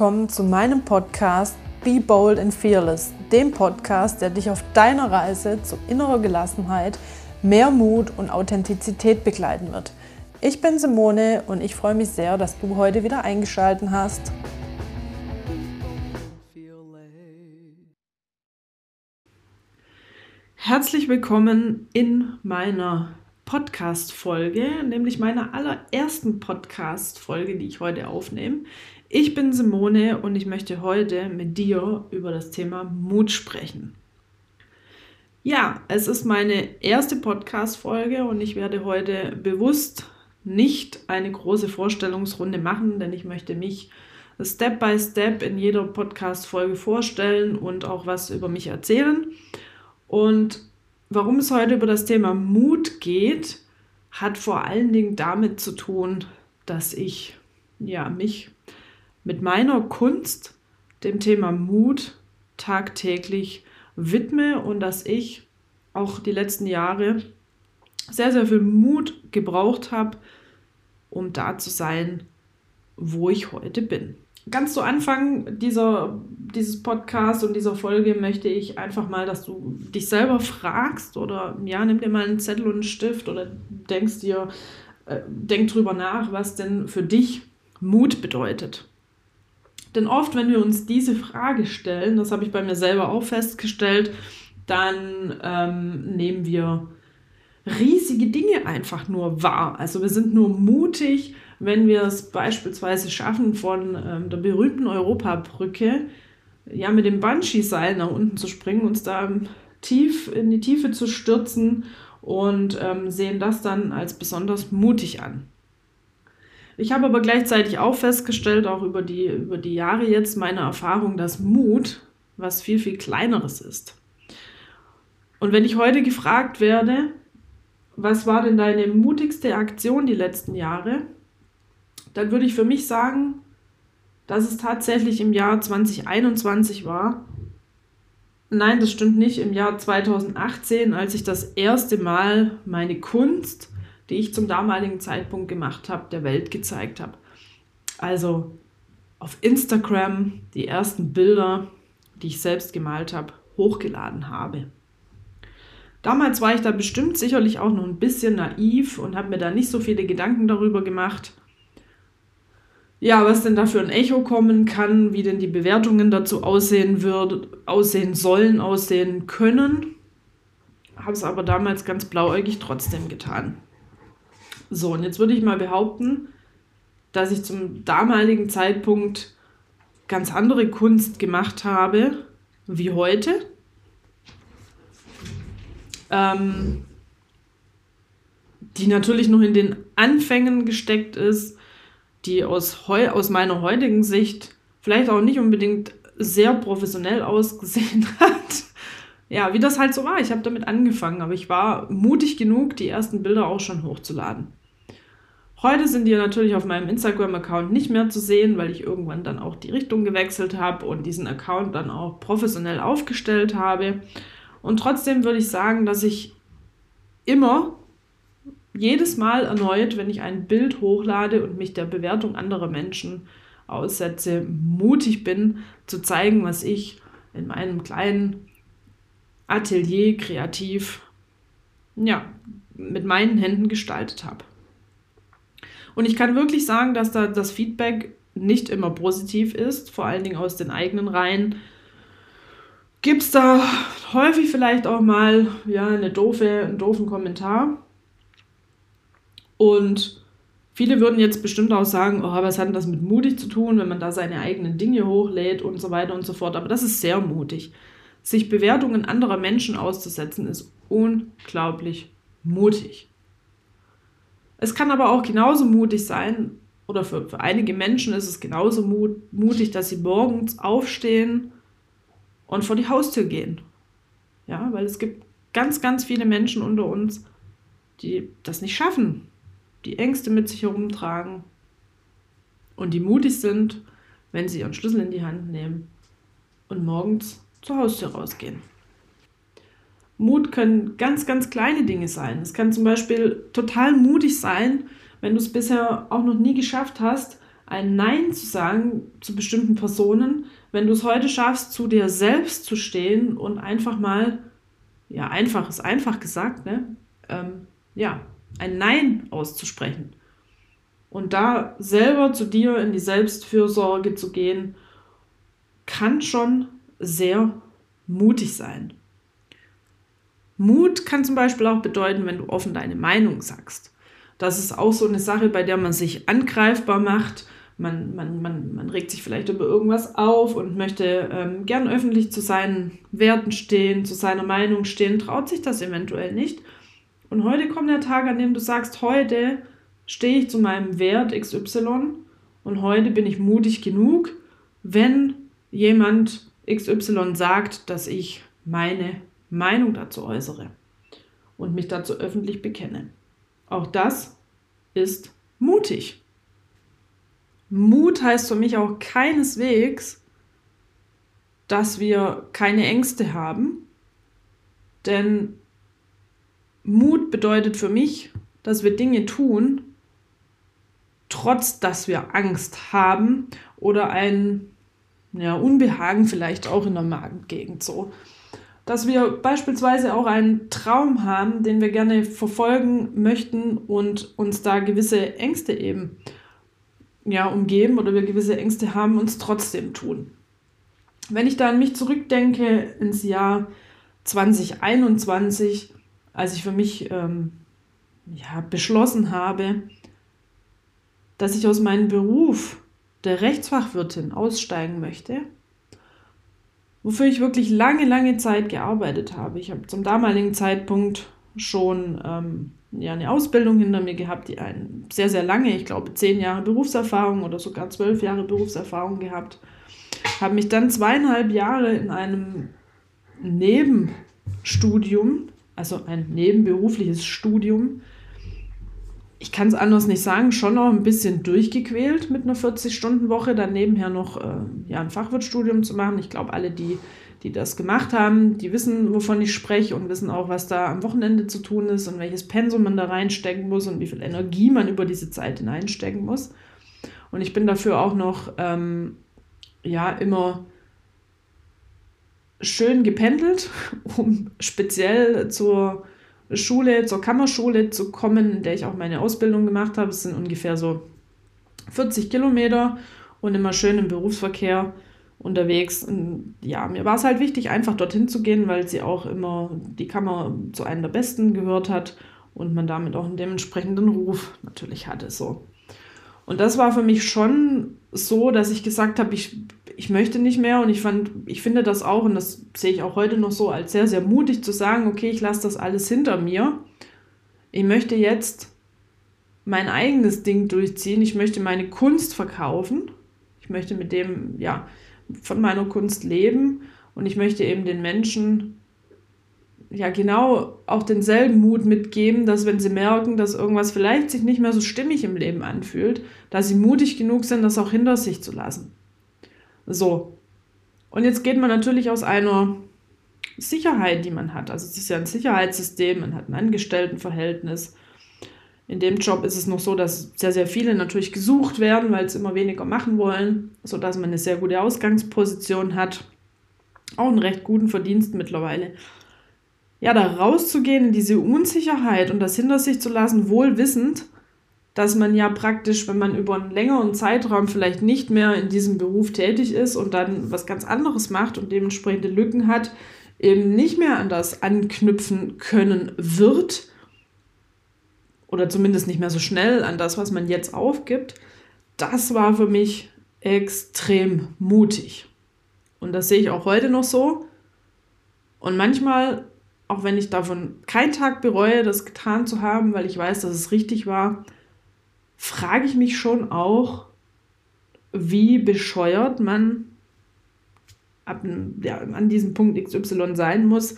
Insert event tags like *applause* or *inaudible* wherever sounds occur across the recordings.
willkommen zu meinem Podcast Be Bold and Fearless, dem Podcast, der dich auf deiner Reise zu innerer Gelassenheit, mehr Mut und Authentizität begleiten wird. Ich bin Simone und ich freue mich sehr, dass du heute wieder eingeschaltet hast. Herzlich willkommen in meiner Podcast-Folge, nämlich meiner allerersten Podcast-Folge, die ich heute aufnehme. Ich bin Simone und ich möchte heute mit dir über das Thema Mut sprechen. Ja, es ist meine erste Podcast-Folge und ich werde heute bewusst nicht eine große Vorstellungsrunde machen, denn ich möchte mich Step by Step in jeder Podcast-Folge vorstellen und auch was über mich erzählen. Und warum es heute über das Thema Mut geht, hat vor allen Dingen damit zu tun, dass ich ja mich mit meiner Kunst dem Thema Mut tagtäglich widme und dass ich auch die letzten Jahre sehr, sehr viel Mut gebraucht habe, um da zu sein, wo ich heute bin. Ganz zu Anfang dieser, dieses Podcast und dieser Folge möchte ich einfach mal, dass du dich selber fragst oder ja, nimm dir mal einen Zettel und einen Stift oder denkst dir, äh, denk drüber nach, was denn für dich Mut bedeutet. Denn oft, wenn wir uns diese Frage stellen, das habe ich bei mir selber auch festgestellt, dann ähm, nehmen wir riesige Dinge einfach nur wahr. Also wir sind nur mutig, wenn wir es beispielsweise schaffen, von ähm, der berühmten Europabrücke ja mit dem Banshee-Seil nach unten zu springen, uns da tief in die Tiefe zu stürzen und ähm, sehen das dann als besonders mutig an. Ich habe aber gleichzeitig auch festgestellt, auch über die, über die Jahre jetzt, meine Erfahrung, dass Mut was viel, viel kleineres ist. Und wenn ich heute gefragt werde, was war denn deine mutigste Aktion die letzten Jahre, dann würde ich für mich sagen, dass es tatsächlich im Jahr 2021 war. Nein, das stimmt nicht. Im Jahr 2018, als ich das erste Mal meine Kunst die ich zum damaligen Zeitpunkt gemacht habe, der Welt gezeigt habe. Also auf Instagram die ersten Bilder, die ich selbst gemalt habe, hochgeladen habe. Damals war ich da bestimmt sicherlich auch noch ein bisschen naiv und habe mir da nicht so viele Gedanken darüber gemacht. Ja, was denn da für ein Echo kommen kann, wie denn die Bewertungen dazu aussehen wird, aussehen sollen, aussehen können. Habe es aber damals ganz blauäugig trotzdem getan. So, und jetzt würde ich mal behaupten, dass ich zum damaligen Zeitpunkt ganz andere Kunst gemacht habe wie heute. Ähm, die natürlich noch in den Anfängen gesteckt ist, die aus, heu aus meiner heutigen Sicht vielleicht auch nicht unbedingt sehr professionell ausgesehen *laughs* hat. ja, wie das halt so war. Ich habe damit angefangen, aber ich war mutig genug, die ersten Bilder auch schon hochzuladen. Heute sind die natürlich auf meinem Instagram-Account nicht mehr zu sehen, weil ich irgendwann dann auch die Richtung gewechselt habe und diesen Account dann auch professionell aufgestellt habe. Und trotzdem würde ich sagen, dass ich immer, jedes Mal erneut, wenn ich ein Bild hochlade und mich der Bewertung anderer Menschen aussetze, mutig bin zu zeigen, was ich in meinem kleinen Atelier kreativ ja, mit meinen Händen gestaltet habe. Und ich kann wirklich sagen, dass da das Feedback nicht immer positiv ist, vor allen Dingen aus den eigenen Reihen. Gibt es da häufig vielleicht auch mal ja, eine doofe, einen doofen Kommentar. Und viele würden jetzt bestimmt auch sagen, oh, was hat denn das mit mutig zu tun, wenn man da seine eigenen Dinge hochlädt und so weiter und so fort. Aber das ist sehr mutig. Sich Bewertungen anderer Menschen auszusetzen, ist unglaublich mutig. Es kann aber auch genauso mutig sein, oder für, für einige Menschen ist es genauso mut, mutig, dass sie morgens aufstehen und vor die Haustür gehen. Ja, weil es gibt ganz, ganz viele Menschen unter uns, die das nicht schaffen, die Ängste mit sich herumtragen und die mutig sind, wenn sie ihren Schlüssel in die Hand nehmen und morgens zur Haustür rausgehen. Mut können ganz, ganz kleine Dinge sein. Es kann zum Beispiel total mutig sein, wenn du es bisher auch noch nie geschafft hast, ein Nein zu sagen zu bestimmten Personen, wenn du es heute schaffst, zu dir selbst zu stehen und einfach mal, ja, einfach ist einfach gesagt, ne? Ähm, ja, ein Nein auszusprechen. Und da selber zu dir in die Selbstfürsorge zu gehen, kann schon sehr mutig sein. Mut kann zum Beispiel auch bedeuten, wenn du offen deine Meinung sagst. Das ist auch so eine Sache, bei der man sich angreifbar macht. Man, man, man, man regt sich vielleicht über irgendwas auf und möchte ähm, gern öffentlich zu seinen Werten stehen, zu seiner Meinung stehen, traut sich das eventuell nicht. Und heute kommt der Tag, an dem du sagst, heute stehe ich zu meinem Wert XY und heute bin ich mutig genug, wenn jemand XY sagt, dass ich meine Meinung dazu äußere und mich dazu öffentlich bekenne. Auch das ist mutig. Mut heißt für mich auch keineswegs, dass wir keine Ängste haben, denn Mut bedeutet für mich, dass wir Dinge tun, trotz dass wir Angst haben oder ein ja, Unbehagen vielleicht auch in der Magengegend so. Dass wir beispielsweise auch einen Traum haben, den wir gerne verfolgen möchten und uns da gewisse Ängste eben ja, umgeben oder wir gewisse Ängste haben, uns trotzdem tun. Wenn ich da an mich zurückdenke ins Jahr 2021, als ich für mich ähm, ja, beschlossen habe, dass ich aus meinem Beruf der Rechtsfachwirtin aussteigen möchte, wofür ich wirklich lange, lange Zeit gearbeitet habe. Ich habe zum damaligen Zeitpunkt schon ähm, ja, eine Ausbildung hinter mir gehabt, die ein sehr, sehr lange, ich glaube zehn Jahre Berufserfahrung oder sogar zwölf Jahre Berufserfahrung gehabt. Habe mich dann zweieinhalb Jahre in einem Nebenstudium, also ein nebenberufliches Studium, ich kann es anders nicht sagen, schon noch ein bisschen durchgequält mit einer 40-Stunden-Woche, dann nebenher noch äh, ja, ein Fachwirtstudium zu machen. Ich glaube, alle, die, die das gemacht haben, die wissen, wovon ich spreche und wissen auch, was da am Wochenende zu tun ist und welches Pensum man da reinstecken muss und wie viel Energie man über diese Zeit hineinstecken muss. Und ich bin dafür auch noch ähm, ja immer schön gependelt, *laughs* um speziell zur Schule, zur Kammerschule zu kommen, in der ich auch meine Ausbildung gemacht habe. Es sind ungefähr so 40 Kilometer und immer schön im Berufsverkehr unterwegs. Und ja, mir war es halt wichtig, einfach dorthin zu gehen, weil sie auch immer die Kammer zu einem der besten gehört hat und man damit auch einen dementsprechenden Ruf natürlich hatte. So. Und das war für mich schon so, dass ich gesagt habe, ich, ich möchte nicht mehr und ich fand, ich finde das auch, und das sehe ich auch heute noch so, als sehr, sehr mutig zu sagen, okay, ich lasse das alles hinter mir. Ich möchte jetzt mein eigenes Ding durchziehen. Ich möchte meine Kunst verkaufen. Ich möchte mit dem, ja, von meiner Kunst leben und ich möchte eben den Menschen ja genau auch denselben Mut mitgeben, dass wenn sie merken, dass irgendwas vielleicht sich nicht mehr so stimmig im Leben anfühlt, dass sie mutig genug sind, das auch hinter sich zu lassen. So. Und jetzt geht man natürlich aus einer Sicherheit, die man hat. Also es ist ja ein Sicherheitssystem, man hat ein Angestelltenverhältnis. In dem Job ist es noch so, dass sehr, sehr viele natürlich gesucht werden, weil es immer weniger machen wollen, sodass man eine sehr gute Ausgangsposition hat. Auch einen recht guten Verdienst mittlerweile ja, da rauszugehen in diese Unsicherheit und das hinter sich zu lassen, wohl wissend, dass man ja praktisch, wenn man über einen längeren Zeitraum vielleicht nicht mehr in diesem Beruf tätig ist und dann was ganz anderes macht und dementsprechende Lücken hat, eben nicht mehr an das anknüpfen können wird oder zumindest nicht mehr so schnell an das, was man jetzt aufgibt, das war für mich extrem mutig. Und das sehe ich auch heute noch so. Und manchmal auch wenn ich davon keinen Tag bereue, das getan zu haben, weil ich weiß, dass es richtig war, frage ich mich schon auch, wie bescheuert man ab, ja, an diesem Punkt XY sein muss,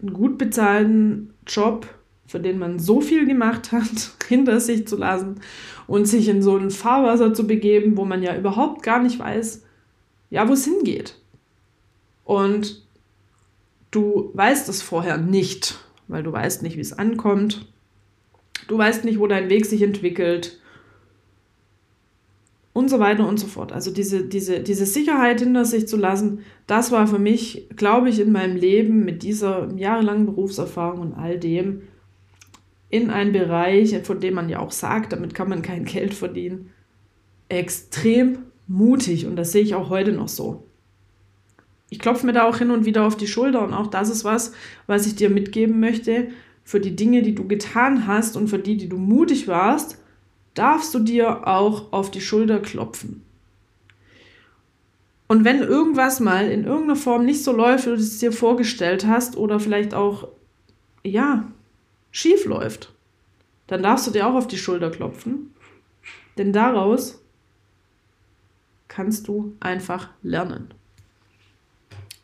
einen gut bezahlten Job, für den man so viel gemacht hat, *laughs* hinter sich zu lassen und sich in so ein Fahrwasser zu begeben, wo man ja überhaupt gar nicht weiß, ja, wo es hingeht. Und Du weißt es vorher nicht, weil du weißt nicht, wie es ankommt. Du weißt nicht, wo dein Weg sich entwickelt. und so weiter und so fort. Also diese, diese, diese Sicherheit hinter sich zu lassen, das war für mich, glaube ich, in meinem Leben mit dieser jahrelangen Berufserfahrung und all dem in einen Bereich, von dem man ja auch sagt, damit kann man kein Geld verdienen, extrem mutig und das sehe ich auch heute noch so. Ich klopfe mir da auch hin und wieder auf die Schulter und auch das ist was, was ich dir mitgeben möchte. Für die Dinge, die du getan hast und für die, die du mutig warst, darfst du dir auch auf die Schulter klopfen. Und wenn irgendwas mal in irgendeiner Form nicht so läuft, wie du es dir vorgestellt hast oder vielleicht auch, ja, schief läuft, dann darfst du dir auch auf die Schulter klopfen. Denn daraus kannst du einfach lernen.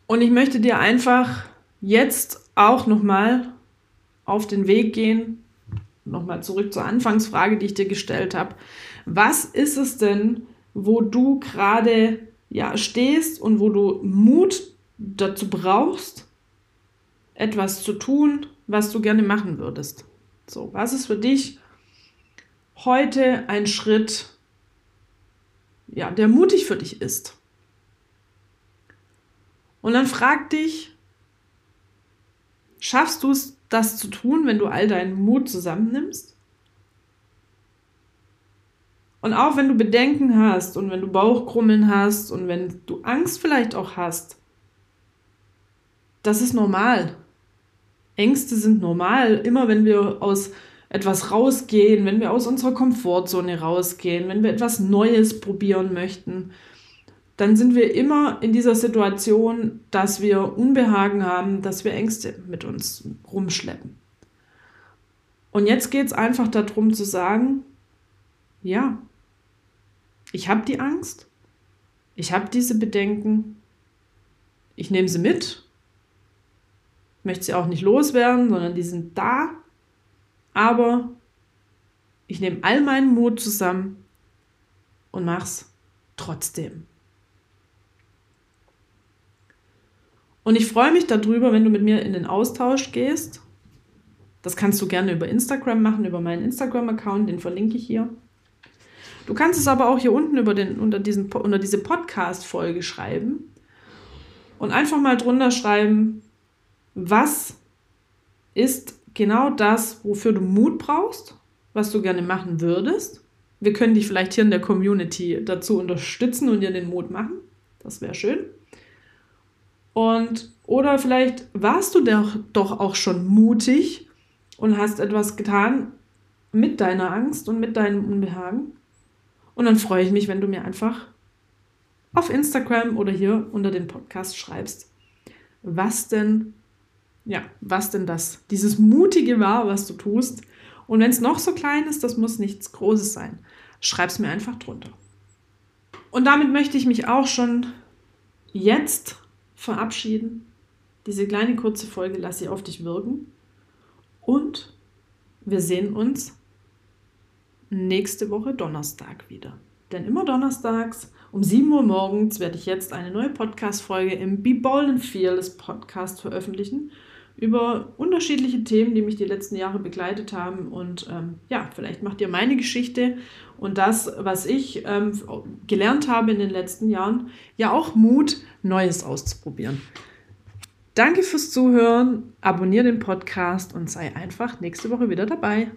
Und ich möchte dir einfach jetzt auch nochmal auf den Weg gehen, nochmal zurück zur Anfangsfrage, die ich dir gestellt habe. Was ist es denn, wo du gerade ja, stehst und wo du Mut dazu brauchst, etwas zu tun, was du gerne machen würdest? So, was ist für dich heute ein Schritt, ja, der mutig für dich ist? Und dann frag dich, schaffst du es das zu tun, wenn du all deinen Mut zusammennimmst? Und auch wenn du Bedenken hast und wenn du Bauchkrummeln hast und wenn du Angst vielleicht auch hast, das ist normal. Ängste sind normal. Immer wenn wir aus etwas rausgehen, wenn wir aus unserer Komfortzone rausgehen, wenn wir etwas Neues probieren möchten, dann sind wir immer in dieser Situation, dass wir Unbehagen haben, dass wir Ängste mit uns rumschleppen. Und jetzt geht es einfach darum zu sagen, ja, ich habe die Angst, ich habe diese Bedenken, ich nehme sie mit, möchte sie auch nicht loswerden, sondern die sind da, aber ich nehme all meinen Mut zusammen und mache es trotzdem. Und ich freue mich darüber, wenn du mit mir in den Austausch gehst. Das kannst du gerne über Instagram machen, über meinen Instagram-Account, den verlinke ich hier. Du kannst es aber auch hier unten über den, unter, diesen, unter diese Podcast-Folge schreiben und einfach mal drunter schreiben, was ist genau das, wofür du Mut brauchst, was du gerne machen würdest. Wir können dich vielleicht hier in der Community dazu unterstützen und dir den Mut machen. Das wäre schön. Und oder vielleicht warst du doch, doch auch schon mutig und hast etwas getan mit deiner Angst und mit deinem Unbehagen. Und dann freue ich mich, wenn du mir einfach auf Instagram oder hier unter den Podcast schreibst, was denn, ja, was denn das, dieses Mutige war, was du tust. Und wenn es noch so klein ist, das muss nichts Großes sein. Schreib es mir einfach drunter. Und damit möchte ich mich auch schon jetzt verabschieden. Diese kleine kurze Folge lasse ich auf dich wirken. Und wir sehen uns nächste Woche Donnerstag wieder. Denn immer donnerstags um 7 Uhr morgens werde ich jetzt eine neue Podcast-Folge im Be Bold and Fearless Podcast veröffentlichen über unterschiedliche Themen, die mich die letzten Jahre begleitet haben. Und ähm, ja, vielleicht macht ihr meine Geschichte und das, was ich ähm, gelernt habe in den letzten Jahren, ja auch Mut, Neues auszuprobieren. Danke fürs Zuhören, abonniere den Podcast und sei einfach nächste Woche wieder dabei.